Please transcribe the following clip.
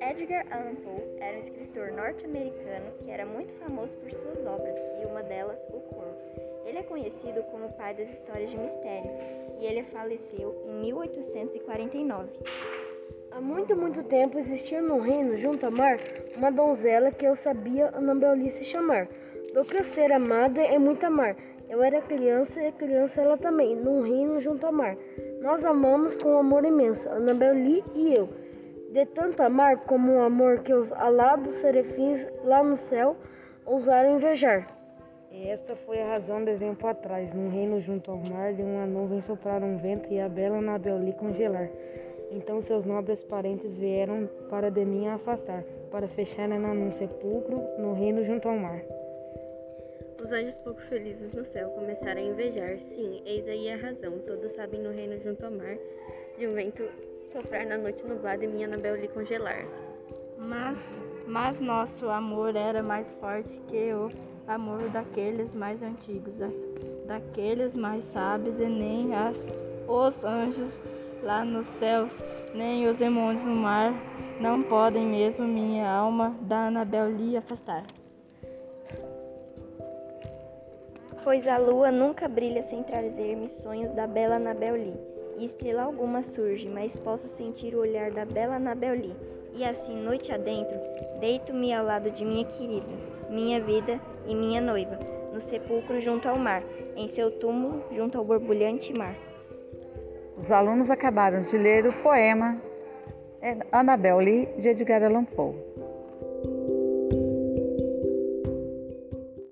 Edgar Allan Poe era um escritor norte-americano que era muito famoso por suas obras, e uma delas, O Corvo. Ele é conhecido como o pai das histórias de mistério, e ele faleceu em 1849. Há muito, muito tempo existia no reino, junto ao mar, uma donzela que eu sabia Annabelle se chamar. Do que ser amada é muito amar. Eu era criança e criança ela também, num reino junto ao mar. Nós amamos com amor imenso, Annabelle e eu de tanto amar como o amor que os alados serafins lá no céu ousaram invejar. E esta foi a razão de tempo atrás, num reino junto ao mar, de uma nuvem soprar um vento e a bela Anabeli congelar. Então seus nobres parentes vieram para de mim afastar, para fecharem num sepulcro, no reino junto ao mar. Os anjos pouco felizes no céu começaram a invejar. Sim, eis aí a razão. Todos sabem no reino junto ao mar, de um vento soprar na noite nublada e minha Anabel lhe congelar. Mas, mas nosso amor era mais forte que o amor daqueles mais antigos, daqueles mais sábios, e nem as, os anjos lá nos céus, nem os demônios no mar, não podem mesmo minha alma da Anabel lhe afastar. Pois a lua nunca brilha sem trazer-me sonhos da bela Anabel Lee e estrela alguma surge, mas posso sentir o olhar da bela Anabel Lee. E assim, noite adentro, deito-me ao lado de minha querida, minha vida e minha noiva, no sepulcro junto ao mar, em seu túmulo junto ao borbulhante mar. Os alunos acabaram de ler o poema Annabel Lee de Edgar Allan Poe.